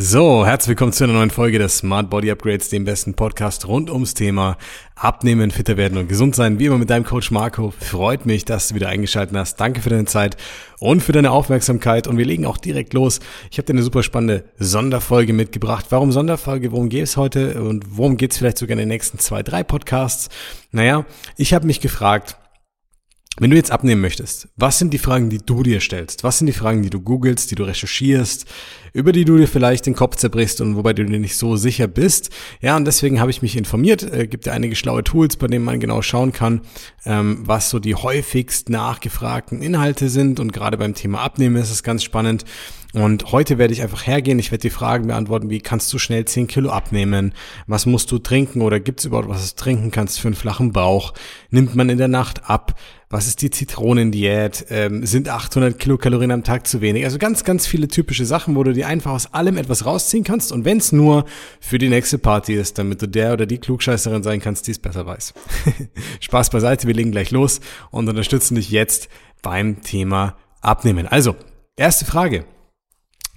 So, herzlich willkommen zu einer neuen Folge des Smart Body Upgrades, dem besten Podcast rund ums Thema Abnehmen, fitter werden und gesund sein. Wie immer mit deinem Coach Marco. Freut mich, dass du wieder eingeschaltet hast. Danke für deine Zeit und für deine Aufmerksamkeit. Und wir legen auch direkt los. Ich habe dir eine super spannende Sonderfolge mitgebracht. Warum Sonderfolge? Worum geht es heute? Und worum geht es vielleicht sogar in den nächsten zwei, drei Podcasts? Naja, ich habe mich gefragt, wenn du jetzt abnehmen möchtest, was sind die Fragen, die du dir stellst? Was sind die Fragen, die du googelst, die du recherchierst, über die du dir vielleicht den Kopf zerbrichst und wobei du dir nicht so sicher bist? Ja, und deswegen habe ich mich informiert. Äh, gibt ja einige schlaue Tools, bei denen man genau schauen kann, ähm, was so die häufigst nachgefragten Inhalte sind. Und gerade beim Thema Abnehmen ist es ganz spannend. Und heute werde ich einfach hergehen, ich werde die Fragen beantworten, wie kannst du schnell 10 Kilo abnehmen? Was musst du trinken oder gibt es überhaupt was du trinken kannst für einen flachen Bauch? Nimmt man in der Nacht ab? Was ist die Zitronendiät? Ähm, sind 800 Kilokalorien am Tag zu wenig? Also ganz, ganz viele typische Sachen, wo du dir einfach aus allem etwas rausziehen kannst. Und wenn es nur für die nächste Party ist, damit du der oder die Klugscheißerin sein kannst, die es besser weiß. Spaß beiseite, wir legen gleich los und unterstützen dich jetzt beim Thema Abnehmen. Also, erste Frage.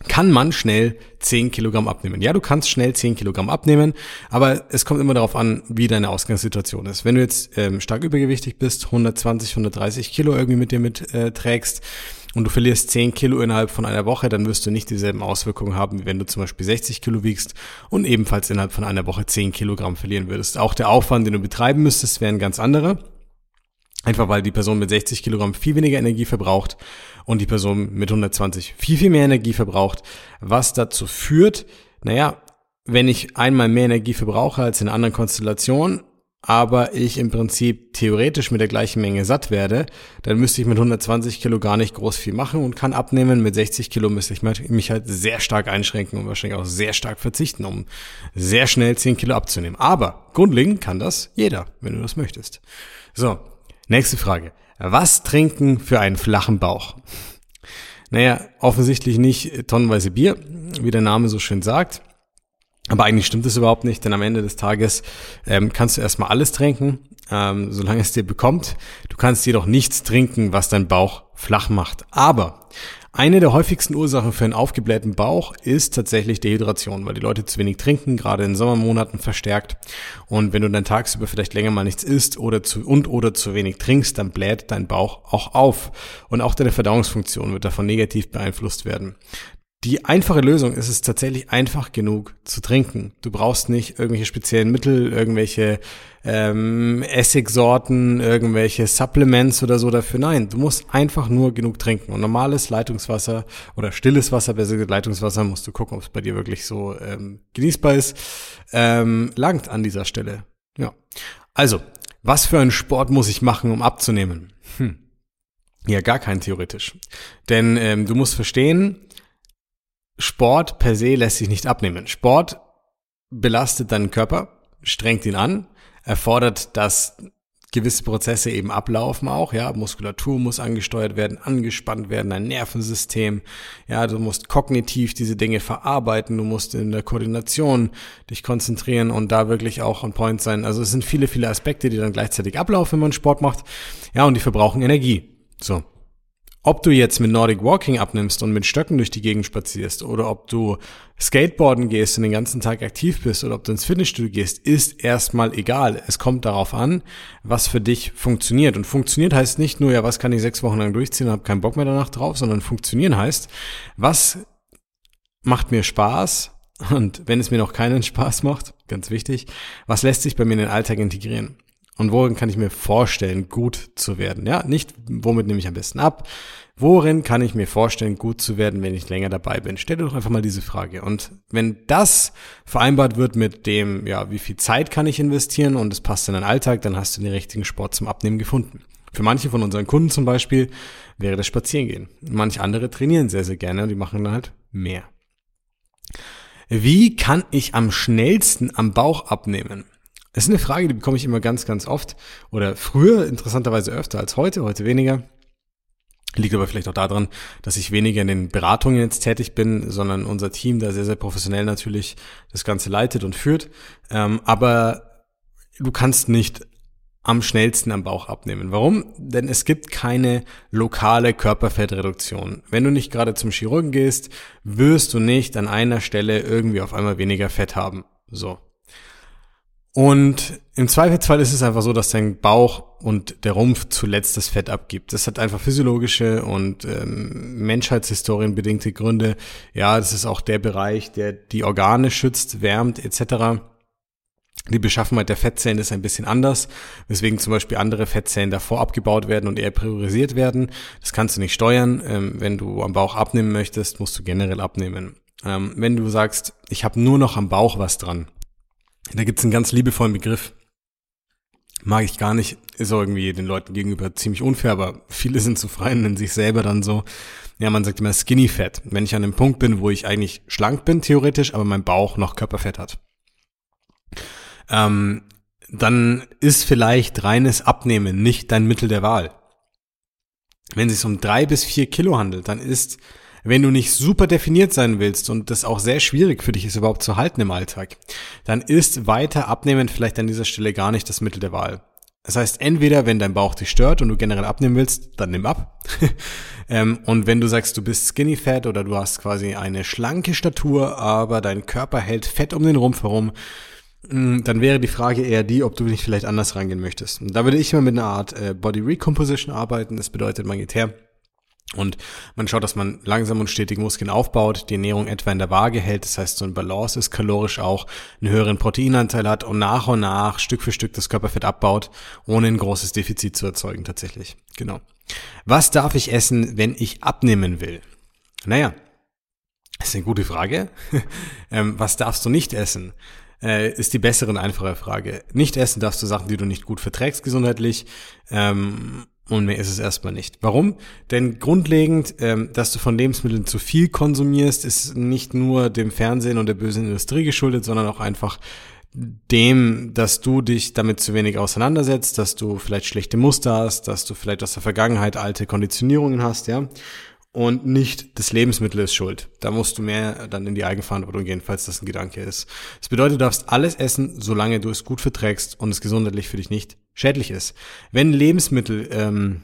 Kann man schnell 10 Kilogramm abnehmen? Ja, du kannst schnell 10 Kilogramm abnehmen, aber es kommt immer darauf an, wie deine Ausgangssituation ist. Wenn du jetzt ähm, stark übergewichtig bist, 120, 130 Kilo irgendwie mit dir mitträgst äh, und du verlierst 10 Kilo innerhalb von einer Woche, dann wirst du nicht dieselben Auswirkungen haben, wie wenn du zum Beispiel 60 Kilo wiegst und ebenfalls innerhalb von einer Woche 10 Kilogramm verlieren würdest. Auch der Aufwand, den du betreiben müsstest, wäre ein ganz anderer. Einfach weil die Person mit 60 Kilogramm viel weniger Energie verbraucht und die Person mit 120 viel, viel mehr Energie verbraucht, was dazu führt, naja, wenn ich einmal mehr Energie verbrauche als in anderen Konstellationen, aber ich im Prinzip theoretisch mit der gleichen Menge satt werde, dann müsste ich mit 120 Kilo gar nicht groß viel machen und kann abnehmen. Mit 60 Kilo müsste ich mich halt sehr stark einschränken und wahrscheinlich auch sehr stark verzichten, um sehr schnell 10 Kilo abzunehmen. Aber grundlegend kann das jeder, wenn du das möchtest. So, Nächste Frage. Was trinken für einen flachen Bauch? Naja, offensichtlich nicht tonnenweise Bier, wie der Name so schön sagt. Aber eigentlich stimmt es überhaupt nicht, denn am Ende des Tages ähm, kannst du erstmal alles trinken, ähm, solange es dir bekommt. Du kannst jedoch nichts trinken, was dein Bauch flach macht. Aber eine der häufigsten Ursachen für einen aufgeblähten Bauch ist tatsächlich Dehydration, weil die Leute zu wenig trinken, gerade in Sommermonaten verstärkt. Und wenn du dann tagsüber vielleicht länger mal nichts isst oder zu, und oder zu wenig trinkst, dann bläht dein Bauch auch auf. Und auch deine Verdauungsfunktion wird davon negativ beeinflusst werden. Die einfache Lösung ist es tatsächlich einfach genug zu trinken. Du brauchst nicht irgendwelche speziellen Mittel, irgendwelche ähm, Essigsorten, irgendwelche Supplements oder so dafür. Nein, du musst einfach nur genug trinken. Und normales Leitungswasser oder stilles Wasser, besser gesagt Leitungswasser, musst du gucken, ob es bei dir wirklich so ähm, genießbar ist, ähm, langt an dieser Stelle. Ja. Also, was für einen Sport muss ich machen, um abzunehmen? Hm. Ja, gar keinen theoretisch. Denn ähm, du musst verstehen, Sport per se lässt sich nicht abnehmen. Sport belastet deinen Körper, strengt ihn an, erfordert, dass gewisse Prozesse eben ablaufen auch, ja, Muskulatur muss angesteuert werden, angespannt werden, dein Nervensystem, ja, du musst kognitiv diese Dinge verarbeiten, du musst in der Koordination dich konzentrieren und da wirklich auch on point sein. Also es sind viele, viele Aspekte, die dann gleichzeitig ablaufen, wenn man Sport macht, ja, und die verbrauchen Energie. So. Ob du jetzt mit Nordic Walking abnimmst und mit Stöcken durch die Gegend spazierst oder ob du Skateboarden gehst und den ganzen Tag aktiv bist oder ob du ins Fitnessstudio gehst, ist erstmal egal. Es kommt darauf an, was für dich funktioniert. Und funktioniert heißt nicht nur, ja, was kann ich sechs Wochen lang durchziehen und habe keinen Bock mehr danach drauf, sondern funktionieren heißt, was macht mir Spaß und wenn es mir noch keinen Spaß macht, ganz wichtig, was lässt sich bei mir in den Alltag integrieren? Und worin kann ich mir vorstellen, gut zu werden? Ja, nicht, womit nehme ich am besten ab? Worin kann ich mir vorstellen, gut zu werden, wenn ich länger dabei bin? Stell dir doch einfach mal diese Frage. Und wenn das vereinbart wird mit dem, ja, wie viel Zeit kann ich investieren und es passt in deinen Alltag, dann hast du den richtigen Sport zum Abnehmen gefunden. Für manche von unseren Kunden zum Beispiel wäre das Spazierengehen. Manche andere trainieren sehr, sehr gerne und die machen dann halt mehr. Wie kann ich am schnellsten am Bauch abnehmen? Das ist eine Frage, die bekomme ich immer ganz, ganz oft oder früher interessanterweise öfter als heute, heute weniger. Liegt aber vielleicht auch daran, dass ich weniger in den Beratungen jetzt tätig bin, sondern unser Team da sehr, sehr professionell natürlich das Ganze leitet und führt. Ähm, aber du kannst nicht am schnellsten am Bauch abnehmen. Warum? Denn es gibt keine lokale Körperfettreduktion. Wenn du nicht gerade zum Chirurgen gehst, wirst du nicht an einer Stelle irgendwie auf einmal weniger Fett haben. So. Und im Zweifelsfall ist es einfach so, dass dein Bauch und der Rumpf zuletzt das Fett abgibt. Das hat einfach physiologische und ähm, Menschheitshistorienbedingte Gründe. Ja, das ist auch der Bereich, der die Organe schützt, wärmt etc. Die Beschaffenheit der Fettzellen ist ein bisschen anders, weswegen zum Beispiel andere Fettzellen davor abgebaut werden und eher priorisiert werden. Das kannst du nicht steuern. Ähm, wenn du am Bauch abnehmen möchtest, musst du generell abnehmen. Ähm, wenn du sagst, ich habe nur noch am Bauch was dran, da gibt's einen ganz liebevollen Begriff. Mag ich gar nicht, ist auch irgendwie den Leuten gegenüber ziemlich unfair, aber viele sind zu frei in sich selber dann so. Ja, man sagt immer Skinny Fat. Wenn ich an einem Punkt bin, wo ich eigentlich schlank bin, theoretisch, aber mein Bauch noch Körperfett hat ähm, dann ist vielleicht reines Abnehmen nicht dein Mittel der Wahl. Wenn es sich um drei bis vier Kilo handelt, dann ist, wenn du nicht super definiert sein willst und das auch sehr schwierig für dich ist überhaupt zu halten im Alltag, dann ist weiter Abnehmen vielleicht an dieser Stelle gar nicht das Mittel der Wahl. Das heißt, entweder wenn dein Bauch dich stört und du generell abnehmen willst, dann nimm ab. ähm, und wenn du sagst, du bist skinny fat oder du hast quasi eine schlanke Statur, aber dein Körper hält Fett um den Rumpf herum, Mm, dann wäre die Frage eher die, ob du nicht vielleicht anders rangehen möchtest. Und da würde ich immer mit einer Art äh, Body Recomposition arbeiten. Das bedeutet, man geht her und man schaut, dass man langsam und stetig Muskeln aufbaut, die Ernährung etwa in der Waage hält, das heißt so ein Balance ist, kalorisch auch einen höheren Proteinanteil hat und nach und nach Stück für Stück das Körperfett abbaut, ohne ein großes Defizit zu erzeugen tatsächlich. Genau. Was darf ich essen, wenn ich abnehmen will? Naja, ist eine gute Frage. ähm, was darfst du nicht essen? äh, ist die bessere und einfache Frage. Nicht essen darfst du Sachen, die du nicht gut verträgst gesundheitlich. Ähm, und mehr ist es erstmal nicht. Warum? Denn grundlegend, ähm, dass du von Lebensmitteln zu viel konsumierst, ist nicht nur dem Fernsehen und der bösen Industrie geschuldet, sondern auch einfach dem, dass du dich damit zu wenig auseinandersetzt, dass du vielleicht schlechte Muster hast, dass du vielleicht aus der Vergangenheit alte Konditionierungen hast, ja und nicht das Lebensmittel ist schuld. Da musst du mehr dann in die Eigenverantwortung gehen, falls das ein Gedanke ist. Das bedeutet, du darfst alles essen, solange du es gut verträgst und es gesundheitlich für dich nicht schädlich ist. Wenn Lebensmittel ähm,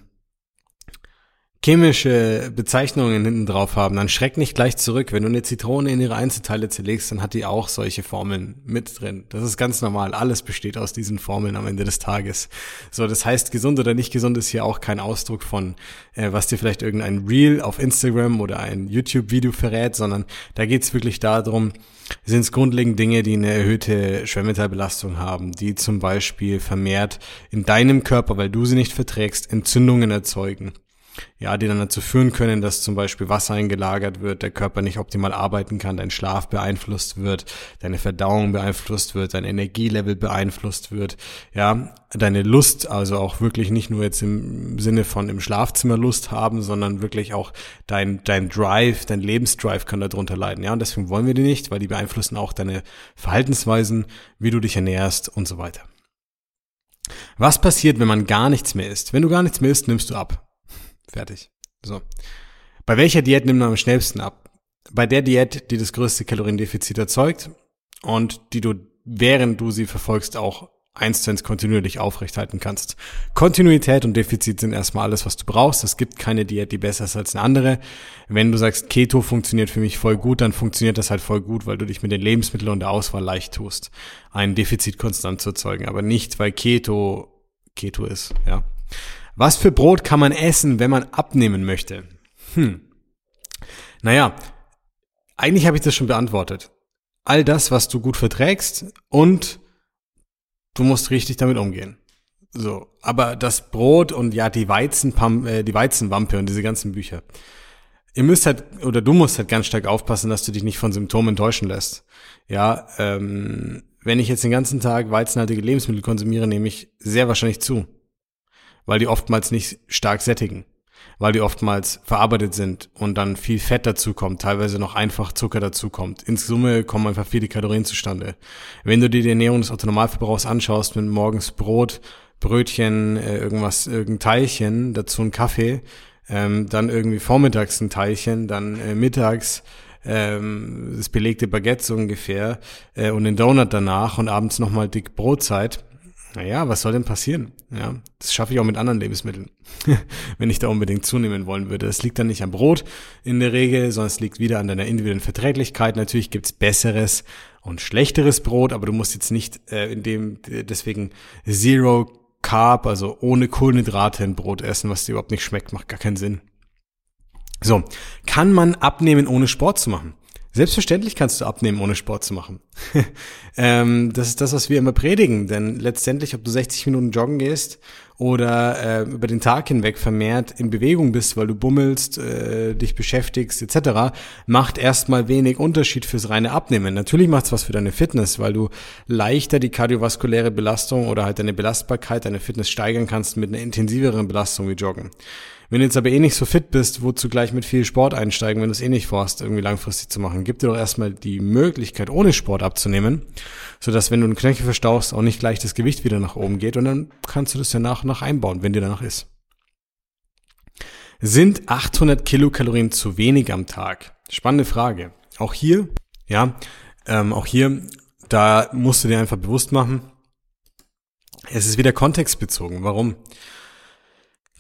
chemische Bezeichnungen hinten drauf haben, dann schreck nicht gleich zurück. Wenn du eine Zitrone in ihre Einzelteile zerlegst, dann hat die auch solche Formeln mit drin. Das ist ganz normal. Alles besteht aus diesen Formeln am Ende des Tages. So, das heißt, gesund oder nicht gesund ist hier auch kein Ausdruck von, äh, was dir vielleicht irgendein Reel auf Instagram oder ein YouTube-Video verrät, sondern da geht's wirklich darum, sind es grundlegend Dinge, die eine erhöhte Schwermetallbelastung haben, die zum Beispiel vermehrt in deinem Körper, weil du sie nicht verträgst, Entzündungen erzeugen ja, die dann dazu führen können, dass zum Beispiel Wasser eingelagert wird, der Körper nicht optimal arbeiten kann, dein Schlaf beeinflusst wird, deine Verdauung beeinflusst wird, dein Energielevel beeinflusst wird, ja, deine Lust, also auch wirklich nicht nur jetzt im Sinne von im Schlafzimmer Lust haben, sondern wirklich auch dein, dein Drive, dein Lebensdrive kann darunter leiden, ja, und deswegen wollen wir die nicht, weil die beeinflussen auch deine Verhaltensweisen, wie du dich ernährst und so weiter. Was passiert, wenn man gar nichts mehr isst? Wenn du gar nichts mehr isst, nimmst du ab. Fertig. So. Bei welcher Diät nimmt man am schnellsten ab? Bei der Diät, die das größte Kaloriendefizit erzeugt und die du, während du sie verfolgst, auch eins zu eins kontinuierlich aufrechthalten kannst. Kontinuität und Defizit sind erstmal alles, was du brauchst. Es gibt keine Diät, die besser ist als eine andere. Wenn du sagst, Keto funktioniert für mich voll gut, dann funktioniert das halt voll gut, weil du dich mit den Lebensmitteln und der Auswahl leicht tust, ein Defizit konstant zu erzeugen, aber nicht, weil Keto Keto ist, ja. Was für Brot kann man essen, wenn man abnehmen möchte? Hm. Naja, eigentlich habe ich das schon beantwortet. All das, was du gut verträgst und du musst richtig damit umgehen. So, aber das Brot und ja, die Weizenpam äh, die Weizenwampe und diese ganzen Bücher. Ihr müsst halt, oder du musst halt ganz stark aufpassen, dass du dich nicht von Symptomen täuschen lässt. Ja, ähm, wenn ich jetzt den ganzen Tag weizenhaltige Lebensmittel konsumiere, nehme ich sehr wahrscheinlich zu weil die oftmals nicht stark sättigen, weil die oftmals verarbeitet sind und dann viel Fett dazu kommt, teilweise noch einfach Zucker dazu kommt. In Summe kommen einfach viele Kalorien zustande. Wenn du dir die Ernährung des Autonormalverbrauchs anschaust, mit morgens Brot, Brötchen, äh, irgendwas, irgendein Teilchen, dazu ein Kaffee, ähm, dann irgendwie vormittags ein Teilchen, dann äh, mittags ähm, das belegte Baguette so ungefähr äh, und den Donut danach und abends nochmal dick Brotzeit, naja, was soll denn passieren? Ja, das schaffe ich auch mit anderen Lebensmitteln, wenn ich da unbedingt zunehmen wollen würde. Es liegt dann nicht am Brot in der Regel, sondern es liegt wieder an deiner individuellen Verträglichkeit. Natürlich gibt's besseres und schlechteres Brot, aber du musst jetzt nicht äh, in dem deswegen Zero Carb, also ohne Kohlenhydrate ein Brot essen, was dir überhaupt nicht schmeckt, macht gar keinen Sinn. So, kann man abnehmen, ohne Sport zu machen? Selbstverständlich kannst du abnehmen, ohne Sport zu machen. ähm, das ist das, was wir immer predigen. Denn letztendlich, ob du 60 Minuten joggen gehst oder äh, über den Tag hinweg vermehrt in Bewegung bist, weil du bummelst, äh, dich beschäftigst etc., macht erstmal wenig Unterschied fürs reine Abnehmen. Natürlich macht es was für deine Fitness, weil du leichter die kardiovaskuläre Belastung oder halt deine Belastbarkeit, deine Fitness steigern kannst mit einer intensiveren Belastung wie Joggen. Wenn du jetzt aber eh nicht so fit bist, wozu gleich mit viel Sport einsteigen, wenn du es eh nicht vorhast, irgendwie langfristig zu machen? Gib dir doch erstmal die Möglichkeit, ohne Sport abzunehmen, sodass, wenn du einen Knöchel verstauchst, auch nicht gleich das Gewicht wieder nach oben geht und dann kannst du das ja nach und nach einbauen, wenn dir danach ist. Sind 800 Kilokalorien zu wenig am Tag? Spannende Frage. Auch hier, ja, ähm, auch hier, da musst du dir einfach bewusst machen, es ist wieder kontextbezogen. Warum?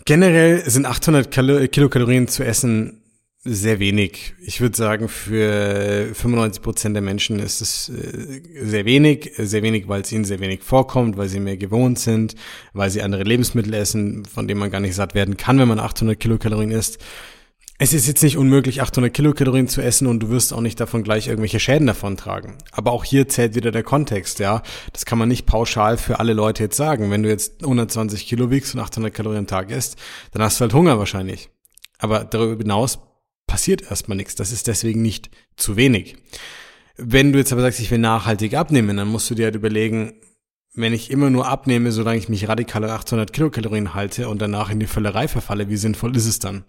Generell sind 800 Kilokalorien zu essen sehr wenig. Ich würde sagen, für 95 Prozent der Menschen ist es äh, sehr wenig. Sehr wenig, weil es ihnen sehr wenig vorkommt, weil sie mehr gewohnt sind, weil sie andere Lebensmittel essen, von denen man gar nicht satt werden kann, wenn man 800 Kilokalorien isst. Es ist jetzt nicht unmöglich, 800 Kilokalorien zu essen und du wirst auch nicht davon gleich irgendwelche Schäden davon tragen. Aber auch hier zählt wieder der Kontext, ja. Das kann man nicht pauschal für alle Leute jetzt sagen. Wenn du jetzt 120 Kilo wiegst und 800 Kalorien am Tag isst, dann hast du halt Hunger wahrscheinlich. Aber darüber hinaus passiert erstmal nichts. Das ist deswegen nicht zu wenig. Wenn du jetzt aber sagst, ich will nachhaltig abnehmen, dann musst du dir halt überlegen, wenn ich immer nur abnehme, solange ich mich radikal an 800 Kilokalorien halte und danach in die Völlerei verfalle, wie sinnvoll ist es dann?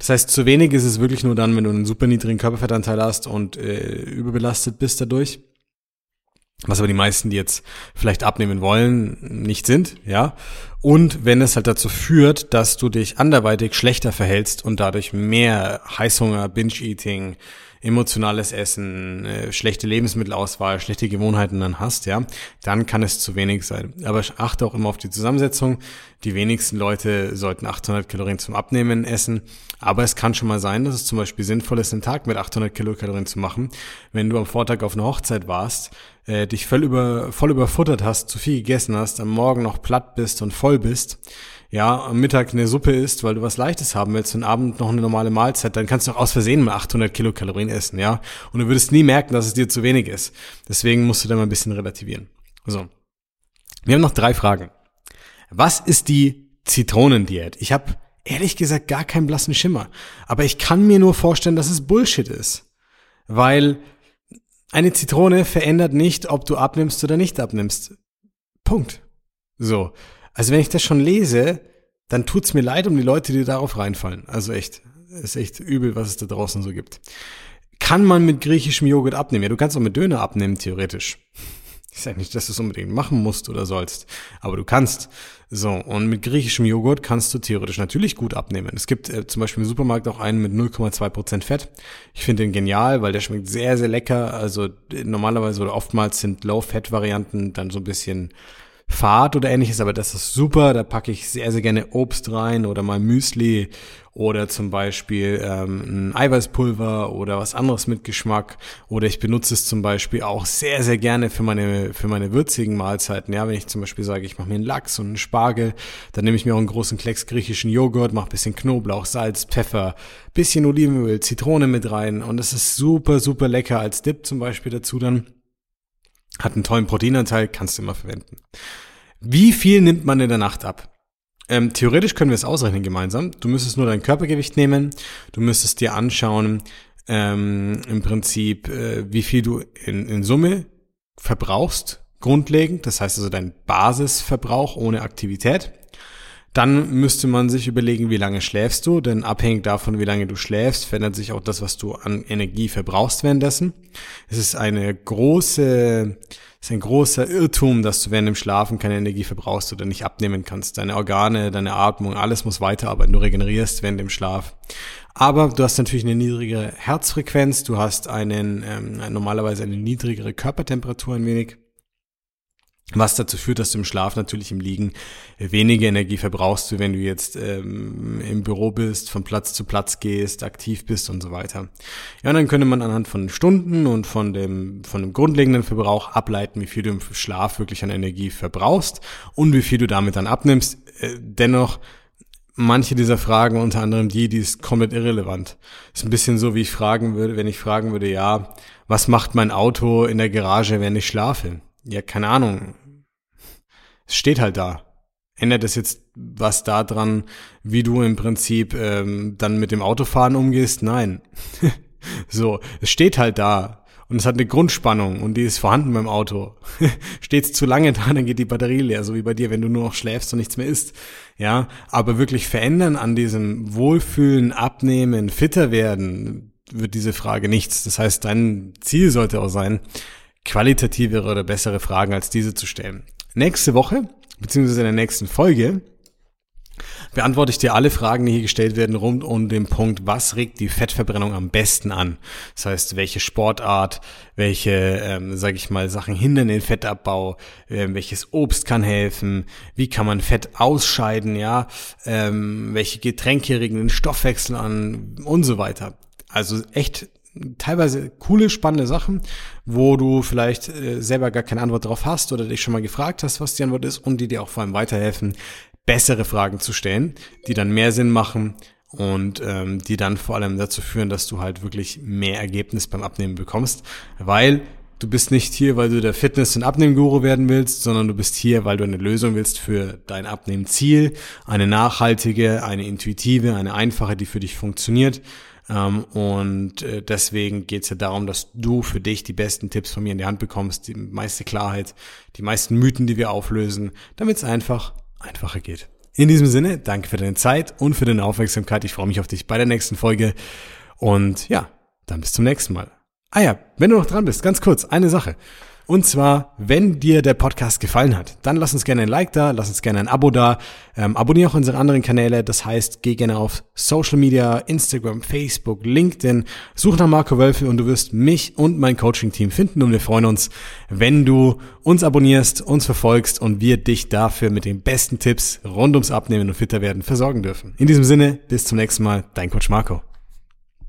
Das heißt, zu wenig ist es wirklich nur dann, wenn du einen super niedrigen Körperfettanteil hast und äh, überbelastet bist dadurch. Was aber die meisten, die jetzt vielleicht abnehmen wollen, nicht sind, ja. Und wenn es halt dazu führt, dass du dich anderweitig schlechter verhältst und dadurch mehr Heißhunger, Binge-Eating, emotionales Essen, äh, schlechte Lebensmittelauswahl, schlechte Gewohnheiten dann hast, ja, dann kann es zu wenig sein. Aber achte auch immer auf die Zusammensetzung. Die wenigsten Leute sollten 800 Kalorien zum Abnehmen essen. Aber es kann schon mal sein, dass es zum Beispiel sinnvoll ist, einen Tag mit 800 Kilokalorien zu machen. Wenn du am Vortag auf einer Hochzeit warst, äh, dich voll, über, voll überfuttert hast, zu viel gegessen hast, am Morgen noch platt bist und voll bist, ja, am Mittag eine Suppe isst, weil du was Leichtes haben willst und Abend noch eine normale Mahlzeit, dann kannst du auch aus Versehen mal 800 Kilokalorien essen, ja. Und du würdest nie merken, dass es dir zu wenig ist. Deswegen musst du da mal ein bisschen relativieren. So. Wir haben noch drei Fragen. Was ist die Zitronendiät? Ich habe ehrlich gesagt gar keinen blassen Schimmer. Aber ich kann mir nur vorstellen, dass es Bullshit ist. Weil eine Zitrone verändert nicht, ob du abnimmst oder nicht abnimmst. Punkt. So. Also wenn ich das schon lese, dann tut's mir leid um die Leute, die darauf reinfallen. Also echt, ist echt übel, was es da draußen so gibt. Kann man mit griechischem Joghurt abnehmen? Ja, du kannst auch mit Döner abnehmen, theoretisch. Ich sage nicht, dass du es unbedingt machen musst oder sollst, aber du kannst. So, und mit griechischem Joghurt kannst du theoretisch natürlich gut abnehmen. Es gibt äh, zum Beispiel im Supermarkt auch einen mit 0,2% Fett. Ich finde den genial, weil der schmeckt sehr, sehr lecker. Also normalerweise oder oftmals sind Low-Fat-Varianten dann so ein bisschen Fahrt oder ähnliches, aber das ist super. Da packe ich sehr, sehr gerne Obst rein oder mal Müsli oder zum Beispiel ähm, ein Eiweißpulver oder was anderes mit Geschmack. Oder ich benutze es zum Beispiel auch sehr, sehr gerne für meine, für meine würzigen Mahlzeiten. Ja, wenn ich zum Beispiel sage, ich mache mir einen Lachs und einen Spargel, dann nehme ich mir auch einen großen Klecks griechischen Joghurt, mache bisschen Knoblauch, Salz, Pfeffer, bisschen Olivenöl, Zitrone mit rein und das ist super, super lecker als Dip zum Beispiel dazu dann. Hat einen tollen Proteinanteil, kannst du immer verwenden. Wie viel nimmt man in der Nacht ab? Ähm, theoretisch können wir es ausrechnen gemeinsam. Du müsstest nur dein Körpergewicht nehmen. Du müsstest dir anschauen, ähm, im Prinzip, äh, wie viel du in, in Summe verbrauchst, grundlegend. Das heißt also dein Basisverbrauch ohne Aktivität. Dann müsste man sich überlegen, wie lange schläfst du, denn abhängig davon, wie lange du schläfst, verändert sich auch das, was du an Energie verbrauchst währenddessen. Es ist eine große, es ist ein großer Irrtum, dass du während dem Schlafen keine Energie verbrauchst oder nicht abnehmen kannst. Deine Organe, deine Atmung, alles muss weiterarbeiten. Du regenerierst während dem Schlaf. Aber du hast natürlich eine niedrigere Herzfrequenz, du hast einen ähm, normalerweise eine niedrigere Körpertemperatur ein wenig. Was dazu führt, dass du im Schlaf natürlich im Liegen weniger Energie verbrauchst, wenn du jetzt ähm, im Büro bist, von Platz zu Platz gehst, aktiv bist und so weiter. Ja, und dann könnte man anhand von Stunden und von dem, von dem grundlegenden Verbrauch ableiten, wie viel du im Schlaf wirklich an Energie verbrauchst und wie viel du damit dann abnimmst. Äh, dennoch manche dieser Fragen, unter anderem die, die ist komplett irrelevant. Ist ein bisschen so, wie ich fragen würde, wenn ich fragen würde, ja, was macht mein Auto in der Garage, wenn ich schlafe? Ja, keine Ahnung. Es steht halt da. Ändert es jetzt was daran, wie du im Prinzip ähm, dann mit dem Autofahren umgehst? Nein. so, es steht halt da und es hat eine Grundspannung und die ist vorhanden beim Auto. Steht es zu lange da, dann geht die Batterie leer, so wie bei dir, wenn du nur noch schläfst und nichts mehr isst. Ja, aber wirklich verändern an diesem Wohlfühlen, Abnehmen, fitter werden, wird diese Frage nichts. Das heißt, dein Ziel sollte auch sein, qualitativere oder bessere Fragen als diese zu stellen. Nächste Woche, beziehungsweise in der nächsten Folge, beantworte ich dir alle Fragen, die hier gestellt werden, rund um den Punkt, was regt die Fettverbrennung am besten an? Das heißt, welche Sportart, welche, ähm, sage ich mal, Sachen hindern den Fettabbau, äh, welches Obst kann helfen, wie kann man Fett ausscheiden, ja, ähm, welche Getränke regen den Stoffwechsel an und so weiter. Also echt teilweise coole, spannende Sachen, wo du vielleicht äh, selber gar keine Antwort drauf hast oder dich schon mal gefragt hast, was die Antwort ist und die dir auch vor allem weiterhelfen, bessere Fragen zu stellen, die dann mehr Sinn machen und ähm, die dann vor allem dazu führen, dass du halt wirklich mehr Ergebnis beim Abnehmen bekommst, weil du bist nicht hier, weil du der Fitness- und Abnehmguru werden willst, sondern du bist hier, weil du eine Lösung willst für dein Abnehmziel, eine nachhaltige, eine intuitive, eine einfache, die für dich funktioniert. Ähm, und äh, deswegen geht es ja darum, dass du für dich die besten Tipps von mir in die Hand bekommst, die meiste Klarheit, die meisten Mythen, die wir auflösen, damit es einfach einfacher geht. In diesem Sinne, danke für deine Zeit und für deine Aufmerksamkeit. Ich freue mich auf dich bei der nächsten Folge. Und ja, dann bis zum nächsten Mal. Ah ja, wenn du noch dran bist, ganz kurz, eine Sache. Und zwar, wenn dir der Podcast gefallen hat, dann lass uns gerne ein Like da, lass uns gerne ein Abo da. Ähm, abonniere auch unsere anderen Kanäle. Das heißt, geh gerne auf Social Media, Instagram, Facebook, LinkedIn, such nach Marco Wölfe und du wirst mich und mein Coaching-Team finden. Und wir freuen uns, wenn du uns abonnierst, uns verfolgst und wir dich dafür mit den besten Tipps rund ums Abnehmen und fitter werden versorgen dürfen. In diesem Sinne, bis zum nächsten Mal, dein Coach Marco.